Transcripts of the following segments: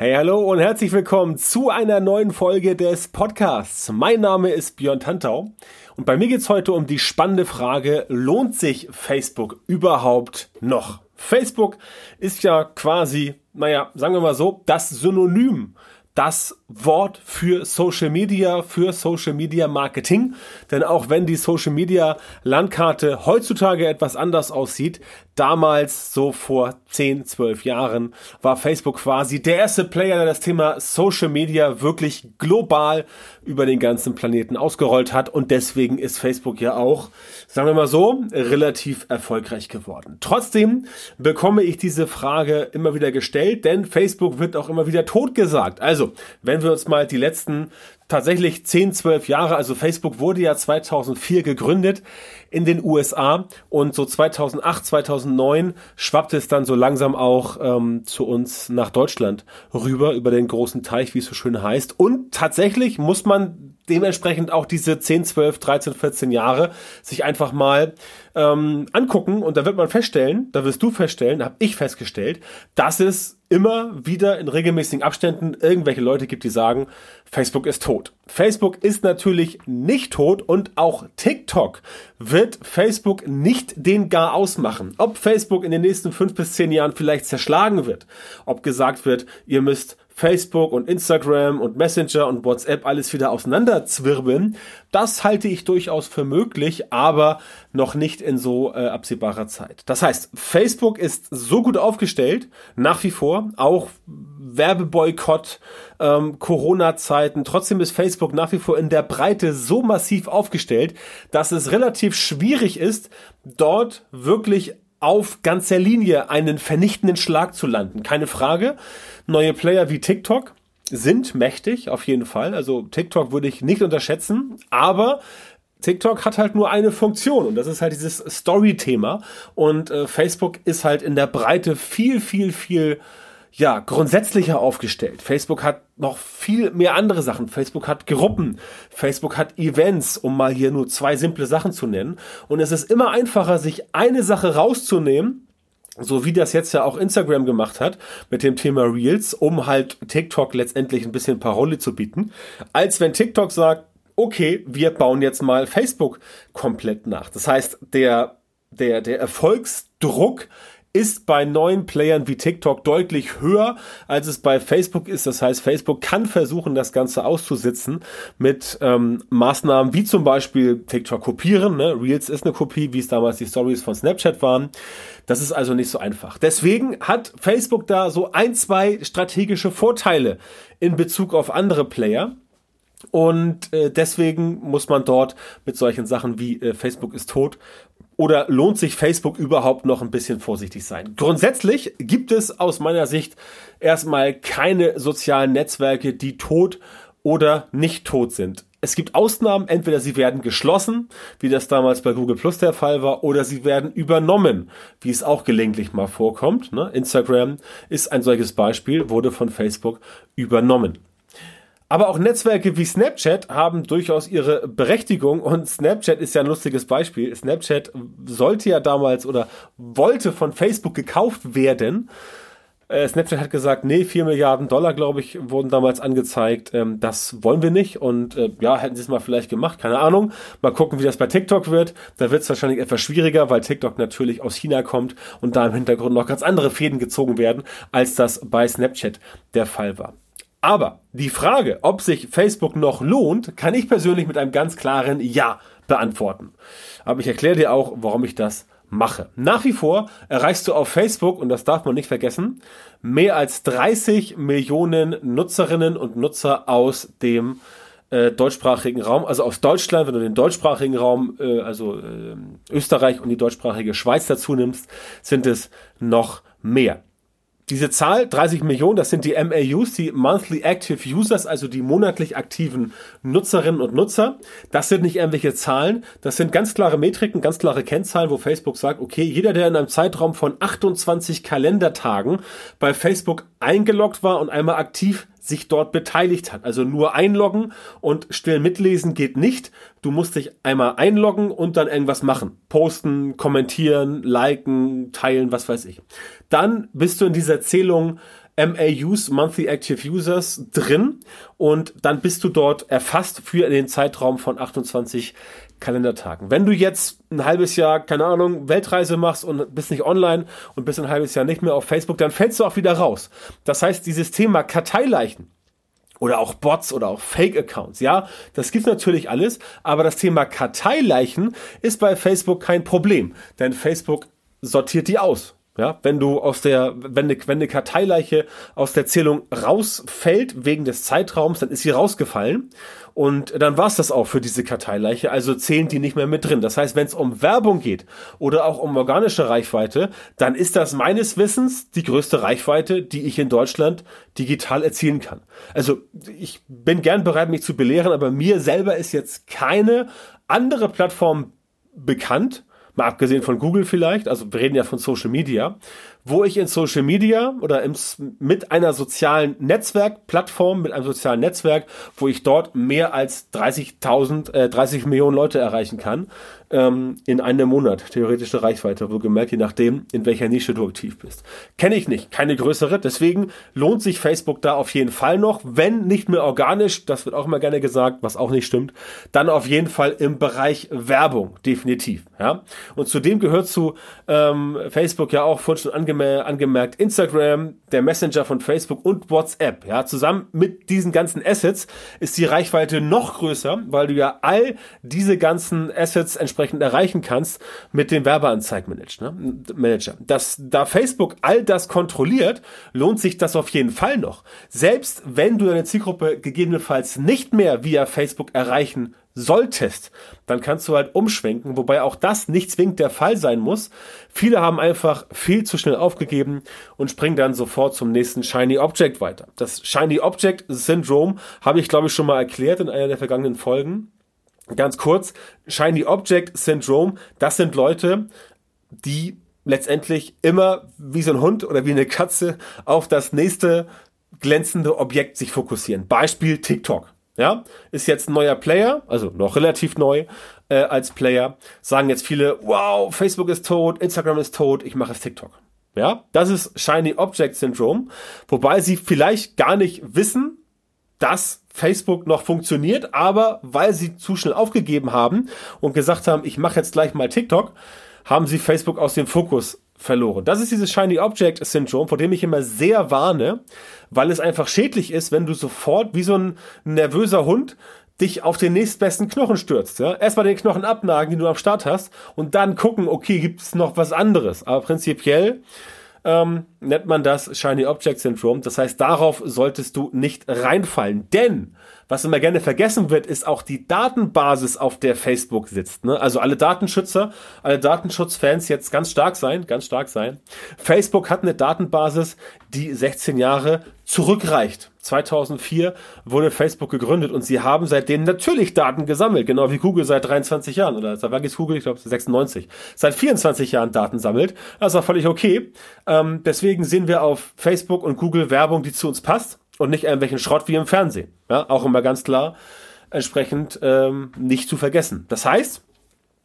Hey, hallo und herzlich willkommen zu einer neuen Folge des Podcasts. Mein Name ist Björn Tantau und bei mir geht's heute um die spannende Frage, lohnt sich Facebook überhaupt noch? Facebook ist ja quasi, naja, sagen wir mal so, das Synonym das Wort für Social Media, für Social Media Marketing. Denn auch wenn die Social Media Landkarte heutzutage etwas anders aussieht, damals, so vor 10, 12 Jahren, war Facebook quasi der erste Player, der das Thema Social Media wirklich global über den ganzen Planeten ausgerollt hat. Und deswegen ist Facebook ja auch, sagen wir mal so, relativ erfolgreich geworden. Trotzdem bekomme ich diese Frage immer wieder gestellt, denn Facebook wird auch immer wieder totgesagt. Also, wenn wir uns mal die letzten tatsächlich 10, 12 Jahre. Also Facebook wurde ja 2004 gegründet in den USA und so 2008, 2009 schwappte es dann so langsam auch ähm, zu uns nach Deutschland rüber über den großen Teich, wie es so schön heißt. Und tatsächlich muss man dementsprechend auch diese 10, 12, 13, 14 Jahre sich einfach mal ähm, angucken und da wird man feststellen, da wirst du feststellen, habe ich festgestellt, dass es immer wieder in regelmäßigen Abständen irgendwelche Leute gibt, die sagen, Facebook ist tot. Facebook ist natürlich nicht tot und auch TikTok wird Facebook nicht den gar ausmachen. Ob Facebook in den nächsten fünf bis zehn Jahren vielleicht zerschlagen wird, ob gesagt wird, ihr müsst Facebook und Instagram und Messenger und WhatsApp alles wieder auseinanderzwirbeln. Das halte ich durchaus für möglich, aber noch nicht in so äh, absehbarer Zeit. Das heißt, Facebook ist so gut aufgestellt, nach wie vor, auch Werbeboykott, ähm, Corona-Zeiten. Trotzdem ist Facebook nach wie vor in der Breite so massiv aufgestellt, dass es relativ schwierig ist, dort wirklich auf ganzer Linie einen vernichtenden Schlag zu landen. Keine Frage. Neue Player wie TikTok sind mächtig, auf jeden Fall. Also TikTok würde ich nicht unterschätzen, aber TikTok hat halt nur eine Funktion und das ist halt dieses Story-Thema. Und äh, Facebook ist halt in der Breite viel, viel, viel ja, grundsätzlicher aufgestellt. Facebook hat noch viel mehr andere Sachen. Facebook hat Gruppen, Facebook hat Events, um mal hier nur zwei simple Sachen zu nennen. Und es ist immer einfacher, sich eine Sache rauszunehmen, so wie das jetzt ja auch Instagram gemacht hat mit dem Thema Reels, um halt TikTok letztendlich ein bisschen Parole zu bieten, als wenn TikTok sagt, okay, wir bauen jetzt mal Facebook komplett nach. Das heißt, der, der, der Erfolgsdruck ist bei neuen Playern wie TikTok deutlich höher, als es bei Facebook ist. Das heißt, Facebook kann versuchen, das Ganze auszusitzen mit ähm, Maßnahmen wie zum Beispiel TikTok kopieren. Ne? Reels ist eine Kopie, wie es damals die Stories von Snapchat waren. Das ist also nicht so einfach. Deswegen hat Facebook da so ein, zwei strategische Vorteile in Bezug auf andere Player. Und äh, deswegen muss man dort mit solchen Sachen wie äh, Facebook ist tot oder lohnt sich Facebook überhaupt noch ein bisschen vorsichtig sein? Grundsätzlich gibt es aus meiner Sicht erstmal keine sozialen Netzwerke, die tot oder nicht tot sind. Es gibt Ausnahmen, entweder sie werden geschlossen, wie das damals bei Google Plus der Fall war, oder sie werden übernommen, wie es auch gelegentlich mal vorkommt. Ne? Instagram ist ein solches Beispiel, wurde von Facebook übernommen. Aber auch Netzwerke wie Snapchat haben durchaus ihre Berechtigung und Snapchat ist ja ein lustiges Beispiel. Snapchat sollte ja damals oder wollte von Facebook gekauft werden. Äh, Snapchat hat gesagt, nee, 4 Milliarden Dollar, glaube ich, wurden damals angezeigt. Ähm, das wollen wir nicht. Und äh, ja, hätten sie es mal vielleicht gemacht, keine Ahnung. Mal gucken, wie das bei TikTok wird. Da wird es wahrscheinlich etwas schwieriger, weil TikTok natürlich aus China kommt und da im Hintergrund noch ganz andere Fäden gezogen werden, als das bei Snapchat der Fall war. Aber die Frage, ob sich Facebook noch lohnt, kann ich persönlich mit einem ganz klaren Ja beantworten. Aber ich erkläre dir auch, warum ich das mache. Nach wie vor erreichst du auf Facebook, und das darf man nicht vergessen, mehr als 30 Millionen Nutzerinnen und Nutzer aus dem äh, deutschsprachigen Raum, also aus Deutschland, wenn du den deutschsprachigen Raum, äh, also äh, Österreich und die deutschsprachige Schweiz dazu nimmst, sind es noch mehr. Diese Zahl, 30 Millionen, das sind die MAUs, die Monthly Active Users, also die monatlich aktiven Nutzerinnen und Nutzer. Das sind nicht irgendwelche Zahlen, das sind ganz klare Metriken, ganz klare Kennzahlen, wo Facebook sagt, okay, jeder, der in einem Zeitraum von 28 Kalendertagen bei Facebook eingeloggt war und einmal aktiv sich dort beteiligt hat. Also nur einloggen und still mitlesen geht nicht. Du musst dich einmal einloggen und dann irgendwas machen. Posten, kommentieren, liken, teilen, was weiß ich. Dann bist du in dieser Zählung MAUs, Monthly Active Users, drin und dann bist du dort erfasst für den Zeitraum von 28 Kalendertagen. Wenn du jetzt ein halbes Jahr, keine Ahnung, Weltreise machst und bist nicht online und bist ein halbes Jahr nicht mehr auf Facebook, dann fällst du auch wieder raus. Das heißt, dieses Thema Karteileichen, oder auch Bots oder auch Fake-Accounts. Ja, das gibt's natürlich alles, aber das Thema Karteileichen ist bei Facebook kein Problem, denn Facebook sortiert die aus. Ja, wenn du aus der, wenn eine, wenn eine Karteileiche aus der Zählung rausfällt wegen des Zeitraums, dann ist sie rausgefallen. Und dann war's das auch für diese Karteileiche. Also zählen die nicht mehr mit drin. Das heißt, wenn es um Werbung geht oder auch um organische Reichweite, dann ist das meines Wissens die größte Reichweite, die ich in Deutschland digital erzielen kann. Also ich bin gern bereit, mich zu belehren, aber mir selber ist jetzt keine andere Plattform bekannt, mal abgesehen von Google vielleicht, also wir reden ja von Social Media, wo ich in Social Media oder im, mit einer sozialen Netzwerkplattform, mit einem sozialen Netzwerk, wo ich dort mehr als 30.000, äh, 30 Millionen Leute erreichen kann, ähm, in einem Monat theoretische Reichweite, wo gemerkt, je nachdem, in welcher Nische du aktiv bist. Kenne ich nicht, keine größere, deswegen lohnt sich Facebook da auf jeden Fall noch, wenn nicht mehr organisch, das wird auch immer gerne gesagt, was auch nicht stimmt, dann auf jeden Fall im Bereich Werbung, definitiv. Ja? Und zudem gehört zu ähm, Facebook ja auch vorhin schon angeme angemerkt Instagram, der Messenger von Facebook und WhatsApp. Ja? Zusammen mit diesen ganzen Assets ist die Reichweite noch größer, weil du ja all diese ganzen Assets entsprechend entsprechend erreichen kannst mit dem Werbeanzeigenmanager. Ne? Das, da Facebook all das kontrolliert, lohnt sich das auf jeden Fall noch. Selbst wenn du deine Zielgruppe gegebenenfalls nicht mehr via Facebook erreichen solltest, dann kannst du halt umschwenken, wobei auch das nicht zwingend der Fall sein muss. Viele haben einfach viel zu schnell aufgegeben und springen dann sofort zum nächsten Shiny Object weiter. Das Shiny Object Syndrome habe ich glaube ich schon mal erklärt in einer der vergangenen Folgen. Ganz kurz, Shiny Object Syndrome, das sind Leute, die letztendlich immer wie so ein Hund oder wie eine Katze auf das nächste glänzende Objekt sich fokussieren. Beispiel TikTok. Ja, ist jetzt ein neuer Player, also noch relativ neu äh, als Player. Sagen jetzt viele, wow, Facebook ist tot, Instagram ist tot, ich mache es TikTok. Ja, das ist Shiny Object Syndrome, wobei sie vielleicht gar nicht wissen, dass Facebook noch funktioniert, aber weil sie zu schnell aufgegeben haben und gesagt haben, ich mache jetzt gleich mal TikTok, haben sie Facebook aus dem Fokus verloren. Das ist dieses Shiny Object Syndrome, vor dem ich immer sehr warne, weil es einfach schädlich ist, wenn du sofort wie so ein nervöser Hund dich auf den nächstbesten Knochen stürzt. Ja? Erstmal den Knochen abnagen, den du am Start hast, und dann gucken, okay, gibt es noch was anderes. Aber prinzipiell ähm, nennt man das Shiny Object Syndrome. Das heißt, darauf solltest du nicht reinfallen. Denn, was immer gerne vergessen wird, ist auch die Datenbasis, auf der Facebook sitzt. Ne? Also alle Datenschützer, alle Datenschutzfans jetzt ganz stark sein, ganz stark sein. Facebook hat eine Datenbasis, die 16 Jahre zurückreicht. 2004 wurde Facebook gegründet und sie haben seitdem natürlich Daten gesammelt, genau wie Google seit 23 Jahren oder seit wann ist Google? Ich glaube 96. Seit 24 Jahren Daten sammelt. Das ist auch völlig okay. Ähm, deswegen sehen wir auf Facebook und Google Werbung, die zu uns passt und nicht irgendwelchen Schrott wie im Fernsehen. Ja, auch immer ganz klar entsprechend ähm, nicht zu vergessen. Das heißt,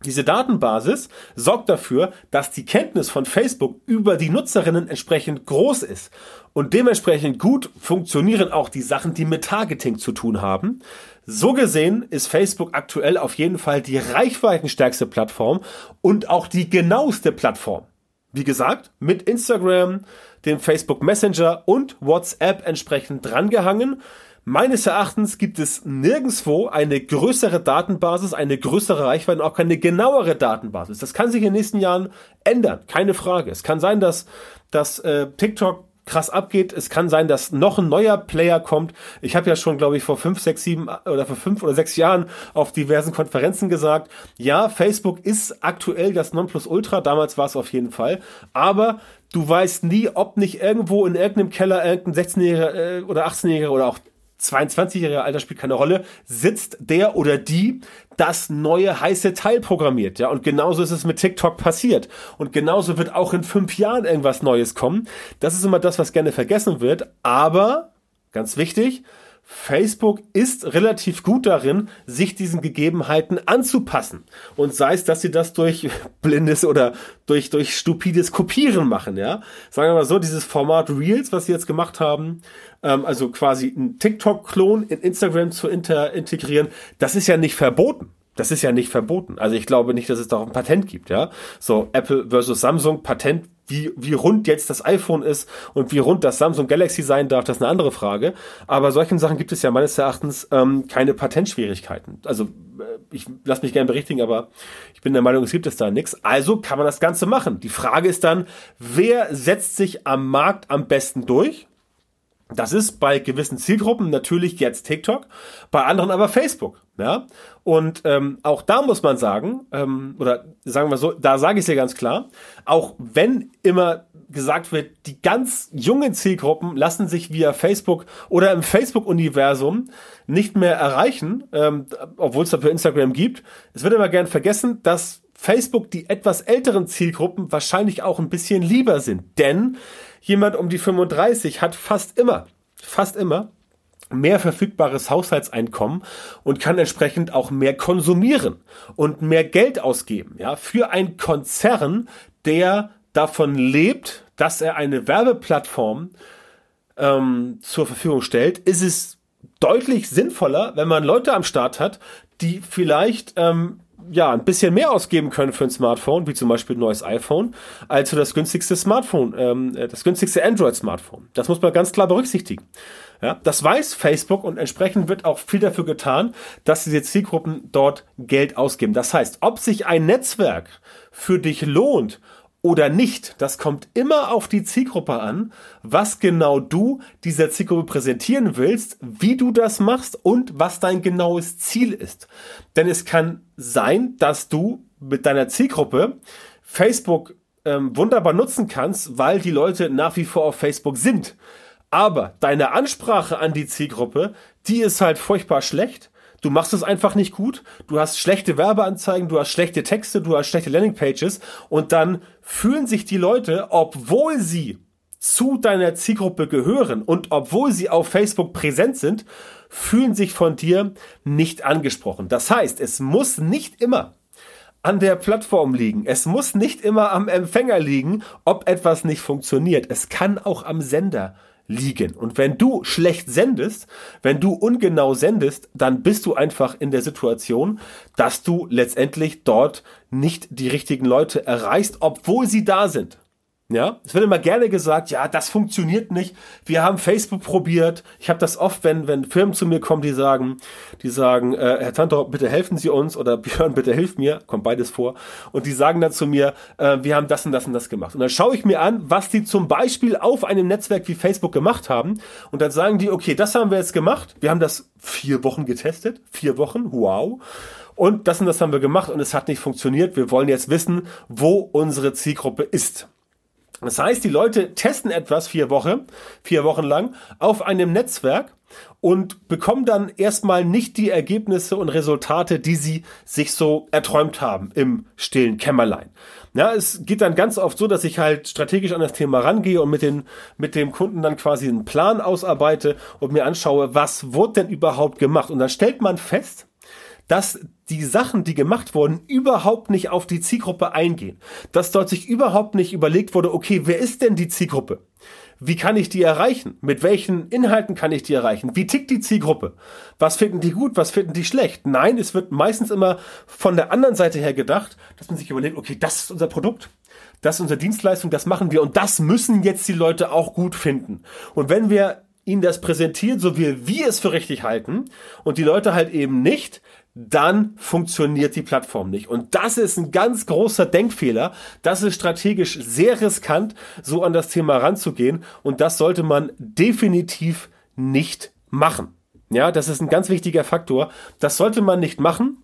diese Datenbasis sorgt dafür, dass die Kenntnis von Facebook über die Nutzerinnen entsprechend groß ist. Und dementsprechend gut funktionieren auch die Sachen, die mit Targeting zu tun haben. So gesehen ist Facebook aktuell auf jeden Fall die reichweitenstärkste Plattform und auch die genaueste Plattform. Wie gesagt, mit Instagram, dem Facebook Messenger und WhatsApp entsprechend drangehangen. Meines Erachtens gibt es nirgendswo eine größere Datenbasis, eine größere Reichweite und auch keine genauere Datenbasis. Das kann sich in den nächsten Jahren ändern, keine Frage. Es kann sein, dass, dass äh, TikTok krass abgeht. Es kann sein, dass noch ein neuer Player kommt. Ich habe ja schon, glaube ich, vor fünf, sechs, sieben oder vor fünf oder sechs Jahren auf diversen Konferenzen gesagt, ja, Facebook ist aktuell das Nonplusultra. Damals war es auf jeden Fall. Aber du weißt nie, ob nicht irgendwo in irgendeinem Keller irgendein 16-Jähriger äh, oder 18-Jähriger oder auch 22-jähriger Alter spielt keine Rolle, sitzt der oder die das neue heiße Teil programmiert. Ja, und genauso ist es mit TikTok passiert. Und genauso wird auch in fünf Jahren irgendwas Neues kommen. Das ist immer das, was gerne vergessen wird. Aber, ganz wichtig, Facebook ist relativ gut darin, sich diesen Gegebenheiten anzupassen. Und sei es, dass sie das durch blindes oder durch, durch stupides Kopieren machen, ja. Sagen wir mal so, dieses Format Reels, was sie jetzt gemacht haben, ähm, also quasi ein TikTok-Klon in Instagram zu integrieren, das ist ja nicht verboten. Das ist ja nicht verboten. Also ich glaube nicht, dass es da auch ein Patent gibt, ja. So Apple versus Samsung, Patent, wie, wie rund jetzt das iPhone ist und wie rund das Samsung Galaxy sein darf, das ist eine andere Frage. Aber solchen Sachen gibt es ja meines Erachtens ähm, keine Patentschwierigkeiten. Also äh, ich lasse mich gerne berichtigen, aber ich bin der Meinung, es gibt es da nichts. Also kann man das Ganze machen. Die Frage ist dann, wer setzt sich am Markt am besten durch? Das ist bei gewissen Zielgruppen natürlich jetzt TikTok, bei anderen aber Facebook. Ja? Und ähm, auch da muss man sagen, ähm, oder sagen wir so, da sage ich es ja ganz klar, auch wenn immer gesagt wird, die ganz jungen Zielgruppen lassen sich via Facebook oder im Facebook-Universum nicht mehr erreichen, ähm, obwohl es dafür Instagram gibt. Es wird immer gern vergessen, dass Facebook die etwas älteren Zielgruppen wahrscheinlich auch ein bisschen lieber sind. Denn jemand um die 35 hat fast immer, fast immer mehr verfügbares Haushaltseinkommen und kann entsprechend auch mehr konsumieren und mehr Geld ausgeben. Ja, für einen Konzern, der davon lebt, dass er eine Werbeplattform ähm, zur Verfügung stellt, ist es deutlich sinnvoller, wenn man Leute am Start hat, die vielleicht ähm, ja, ein bisschen mehr ausgeben können für ein Smartphone, wie zum Beispiel ein neues iPhone, als für das günstigste Smartphone, ähm, äh, das günstigste Android-Smartphone. Das muss man ganz klar berücksichtigen. Ja, das weiß Facebook und entsprechend wird auch viel dafür getan, dass diese Zielgruppen dort Geld ausgeben. Das heißt, ob sich ein Netzwerk für dich lohnt oder nicht, das kommt immer auf die Zielgruppe an, was genau du dieser Zielgruppe präsentieren willst, wie du das machst und was dein genaues Ziel ist. Denn es kann sein, dass du mit deiner Zielgruppe Facebook ähm, wunderbar nutzen kannst, weil die Leute nach wie vor auf Facebook sind. Aber deine Ansprache an die Zielgruppe, die ist halt furchtbar schlecht Du machst es einfach nicht gut. Du hast schlechte Werbeanzeigen, du hast schlechte Texte, du hast schlechte Landingpages und dann fühlen sich die Leute, obwohl sie zu deiner Zielgruppe gehören und obwohl sie auf Facebook präsent sind, fühlen sich von dir nicht angesprochen. Das heißt, es muss nicht immer an der Plattform liegen. Es muss nicht immer am Empfänger liegen, ob etwas nicht funktioniert. Es kann auch am Sender liegen. Und wenn du schlecht sendest, wenn du ungenau sendest, dann bist du einfach in der Situation, dass du letztendlich dort nicht die richtigen Leute erreichst, obwohl sie da sind. Ja, es wird immer gerne gesagt, ja, das funktioniert nicht. Wir haben Facebook probiert. Ich habe das oft, wenn wenn Firmen zu mir kommen, die sagen, die sagen, äh, Herr Tantor, bitte helfen Sie uns oder Björn, bitte hilf mir, kommt beides vor. Und die sagen dann zu mir, äh, wir haben das und das und das gemacht. Und dann schaue ich mir an, was die zum Beispiel auf einem Netzwerk wie Facebook gemacht haben. Und dann sagen die, okay, das haben wir jetzt gemacht. Wir haben das vier Wochen getestet, vier Wochen, wow. Und das und das haben wir gemacht und es hat nicht funktioniert. Wir wollen jetzt wissen, wo unsere Zielgruppe ist. Das heißt, die Leute testen etwas vier Wochen, vier Wochen lang auf einem Netzwerk und bekommen dann erstmal nicht die Ergebnisse und Resultate, die sie sich so erträumt haben im stillen Kämmerlein. Ja, es geht dann ganz oft so, dass ich halt strategisch an das Thema rangehe und mit, den, mit dem Kunden dann quasi einen Plan ausarbeite und mir anschaue, was wurde denn überhaupt gemacht. Und dann stellt man fest, dass die Sachen, die gemacht wurden, überhaupt nicht auf die Zielgruppe eingehen. Dass dort sich überhaupt nicht überlegt wurde, okay, wer ist denn die Zielgruppe? Wie kann ich die erreichen? Mit welchen Inhalten kann ich die erreichen? Wie tickt die Zielgruppe? Was finden die gut? Was finden die schlecht? Nein, es wird meistens immer von der anderen Seite her gedacht, dass man sich überlegt, okay, das ist unser Produkt. Das ist unsere Dienstleistung, das machen wir und das müssen jetzt die Leute auch gut finden. Und wenn wir ihnen das präsentieren, so wie wir es für richtig halten und die Leute halt eben nicht, dann funktioniert die Plattform nicht. Und das ist ein ganz großer Denkfehler. Das ist strategisch sehr riskant, so an das Thema ranzugehen. Und das sollte man definitiv nicht machen. Ja, das ist ein ganz wichtiger Faktor. Das sollte man nicht machen.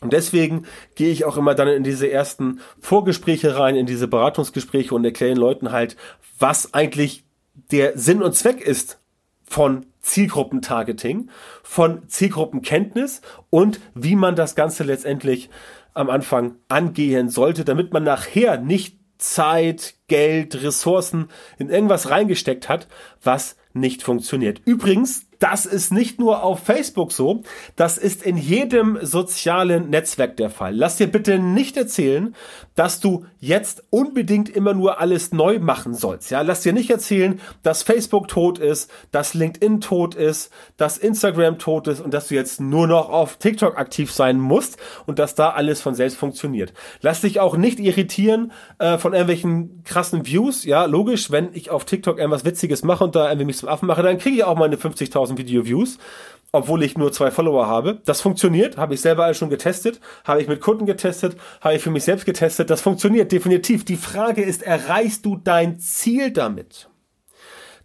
Und deswegen gehe ich auch immer dann in diese ersten Vorgespräche rein, in diese Beratungsgespräche und erkläre den Leuten halt, was eigentlich der Sinn und Zweck ist von Zielgruppentargeting, von Zielgruppenkenntnis und wie man das Ganze letztendlich am Anfang angehen sollte, damit man nachher nicht Zeit, Geld, Ressourcen in irgendwas reingesteckt hat, was nicht funktioniert. Übrigens, das ist nicht nur auf Facebook so, das ist in jedem sozialen Netzwerk der Fall. Lass dir bitte nicht erzählen, dass du jetzt unbedingt immer nur alles neu machen sollst. Ja, lass dir nicht erzählen, dass Facebook tot ist, dass LinkedIn tot ist, dass Instagram tot ist und dass du jetzt nur noch auf TikTok aktiv sein musst und dass da alles von selbst funktioniert. Lass dich auch nicht irritieren äh, von irgendwelchen krassen Views. Ja, logisch, wenn ich auf TikTok irgendwas Witziges mache und da irgendwie mich zum Affen mache, dann kriege ich auch meine 50.000 Video-Views obwohl ich nur zwei Follower habe. Das funktioniert, habe ich selber alles schon getestet, habe ich mit Kunden getestet, habe ich für mich selbst getestet. Das funktioniert definitiv. Die Frage ist, erreichst du dein Ziel damit?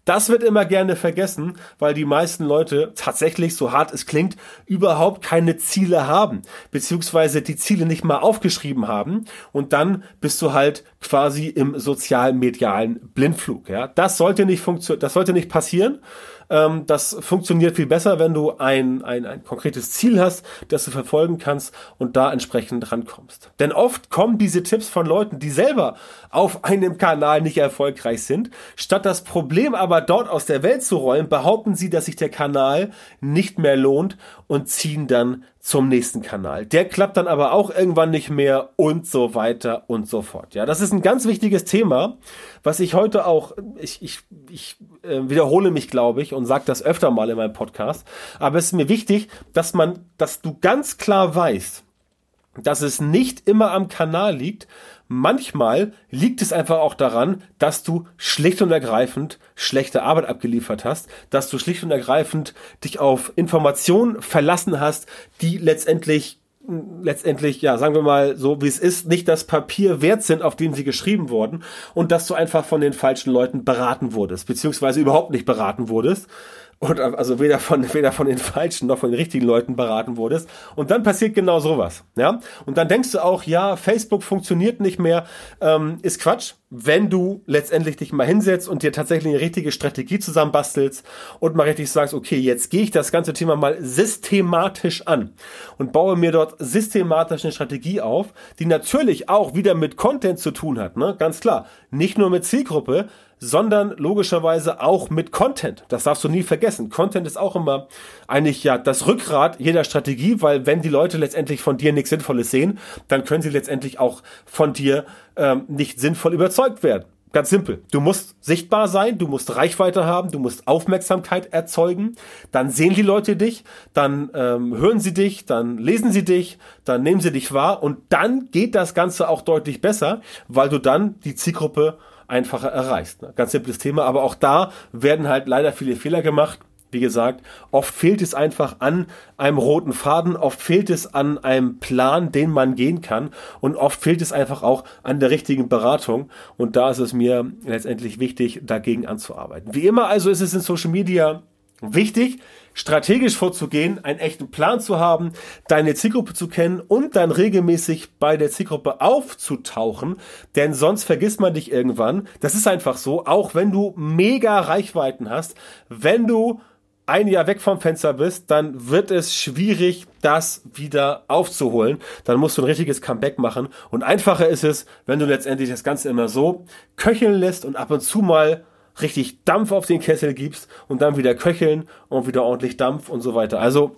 Das wird immer gerne vergessen, weil die meisten Leute tatsächlich, so hart es klingt, überhaupt keine Ziele haben, beziehungsweise die Ziele nicht mal aufgeschrieben haben und dann bist du halt quasi im sozial-medialen Blindflug. Ja, das sollte nicht das sollte nicht passieren. Ähm, das funktioniert viel besser, wenn du ein, ein, ein konkretes Ziel hast, das du verfolgen kannst und da entsprechend rankommst. Denn oft kommen diese Tipps von Leuten, die selber auf einem Kanal nicht erfolgreich sind. Statt das Problem aber dort aus der Welt zu räumen, behaupten sie, dass sich der Kanal nicht mehr lohnt und ziehen dann zum nächsten Kanal. Der klappt dann aber auch irgendwann nicht mehr und so weiter und so fort. Ja, das ist ein ganz wichtiges Thema, was ich heute auch, ich, ich, ich äh, wiederhole mich, glaube ich, und sage das öfter mal in meinem Podcast. Aber es ist mir wichtig, dass man, dass du ganz klar weißt, dass es nicht immer am Kanal liegt. Manchmal liegt es einfach auch daran, dass du schlicht und ergreifend schlechte Arbeit abgeliefert hast, dass du schlicht und ergreifend dich auf Informationen verlassen hast, die letztendlich letztendlich, ja, sagen wir mal so, wie es ist, nicht das Papier wert sind, auf dem sie geschrieben wurden und dass du einfach von den falschen Leuten beraten wurdest, beziehungsweise überhaupt nicht beraten wurdest und also weder von weder von den falschen noch von den richtigen Leuten beraten wurdest. Und dann passiert genau sowas ja? Und dann denkst du auch ja Facebook funktioniert nicht mehr. Ähm, ist Quatsch. Wenn du letztendlich dich mal hinsetzt und dir tatsächlich eine richtige Strategie zusammenbastelst und mal richtig sagst okay jetzt gehe ich das ganze Thema mal systematisch an und baue mir dort systematisch eine Strategie auf die natürlich auch wieder mit Content zu tun hat ne? Ganz klar. Nicht nur mit Zielgruppe sondern logischerweise auch mit Content. Das darfst du nie vergessen. Content ist auch immer eigentlich ja das Rückgrat jeder Strategie, weil wenn die Leute letztendlich von dir nichts Sinnvolles sehen, dann können sie letztendlich auch von dir ähm, nicht sinnvoll überzeugt werden. Ganz simpel. Du musst sichtbar sein, du musst Reichweite haben, du musst Aufmerksamkeit erzeugen. Dann sehen die Leute dich, dann ähm, hören sie dich, dann lesen sie dich, dann nehmen sie dich wahr und dann geht das Ganze auch deutlich besser, weil du dann die Zielgruppe einfacher erreichst. Ne? Ganz simples Thema, aber auch da werden halt leider viele Fehler gemacht. Wie gesagt, oft fehlt es einfach an einem roten Faden, oft fehlt es an einem Plan, den man gehen kann und oft fehlt es einfach auch an der richtigen Beratung und da ist es mir letztendlich wichtig, dagegen anzuarbeiten. Wie immer also ist es in Social Media wichtig, strategisch vorzugehen, einen echten Plan zu haben, deine Zielgruppe zu kennen und dann regelmäßig bei der Zielgruppe aufzutauchen, denn sonst vergisst man dich irgendwann. Das ist einfach so, auch wenn du mega Reichweiten hast, wenn du ein Jahr weg vom Fenster bist, dann wird es schwierig, das wieder aufzuholen. Dann musst du ein richtiges Comeback machen. Und einfacher ist es, wenn du letztendlich das Ganze immer so köcheln lässt und ab und zu mal richtig Dampf auf den Kessel gibst und dann wieder köcheln und wieder ordentlich Dampf und so weiter. Also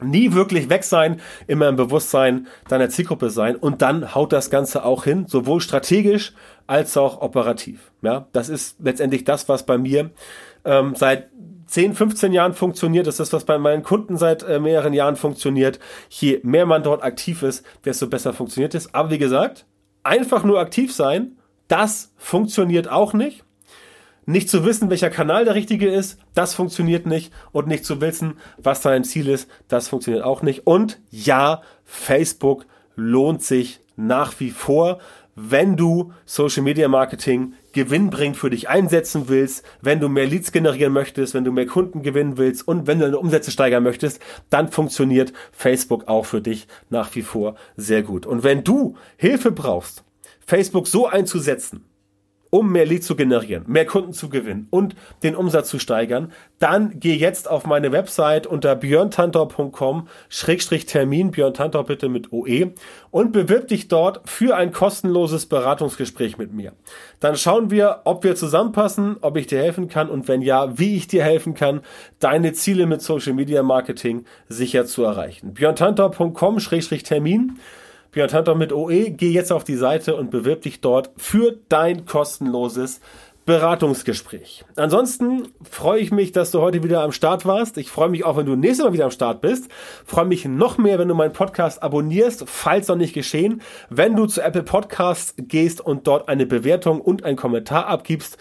nie wirklich weg sein, immer im Bewusstsein deiner Zielgruppe sein und dann haut das Ganze auch hin, sowohl strategisch als auch operativ. Ja, das ist letztendlich das, was bei mir ähm, seit 10, 15 Jahren funktioniert. Das ist, was bei meinen Kunden seit äh, mehreren Jahren funktioniert. Je mehr man dort aktiv ist, desto besser funktioniert es. Aber wie gesagt, einfach nur aktiv sein, das funktioniert auch nicht. Nicht zu wissen, welcher Kanal der richtige ist, das funktioniert nicht. Und nicht zu wissen, was dein Ziel ist, das funktioniert auch nicht. Und ja, Facebook lohnt sich nach wie vor, wenn du Social Media Marketing gewinnbringend für dich einsetzen willst, wenn du mehr Leads generieren möchtest, wenn du mehr Kunden gewinnen willst und wenn du deine Umsätze steigern möchtest, dann funktioniert Facebook auch für dich nach wie vor sehr gut. Und wenn du Hilfe brauchst, Facebook so einzusetzen, um mehr Lead zu generieren, mehr Kunden zu gewinnen und den Umsatz zu steigern, dann geh jetzt auf meine Website unter björntantor.com Termin, Björn Tantor bitte mit OE und bewirb dich dort für ein kostenloses Beratungsgespräch mit mir. Dann schauen wir, ob wir zusammenpassen, ob ich dir helfen kann und wenn ja, wie ich dir helfen kann, deine Ziele mit Social Media Marketing sicher zu erreichen. björntantor.com Termin Björn Tantor mit OE, geh jetzt auf die Seite und bewirb dich dort für dein kostenloses Beratungsgespräch. Ansonsten freue ich mich, dass du heute wieder am Start warst. Ich freue mich auch, wenn du nächstes Mal wieder am Start bist. Freue mich noch mehr, wenn du meinen Podcast abonnierst, falls noch nicht geschehen. Wenn du zu Apple Podcasts gehst und dort eine Bewertung und einen Kommentar abgibst,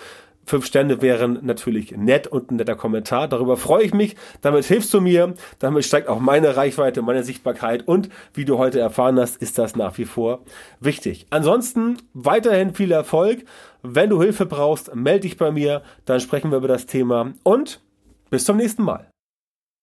Fünf Sterne wären natürlich nett und ein netter Kommentar. Darüber freue ich mich. Damit hilfst du mir. Damit steigt auch meine Reichweite, meine Sichtbarkeit. Und wie du heute erfahren hast, ist das nach wie vor wichtig. Ansonsten weiterhin viel Erfolg. Wenn du Hilfe brauchst, melde dich bei mir. Dann sprechen wir über das Thema. Und bis zum nächsten Mal.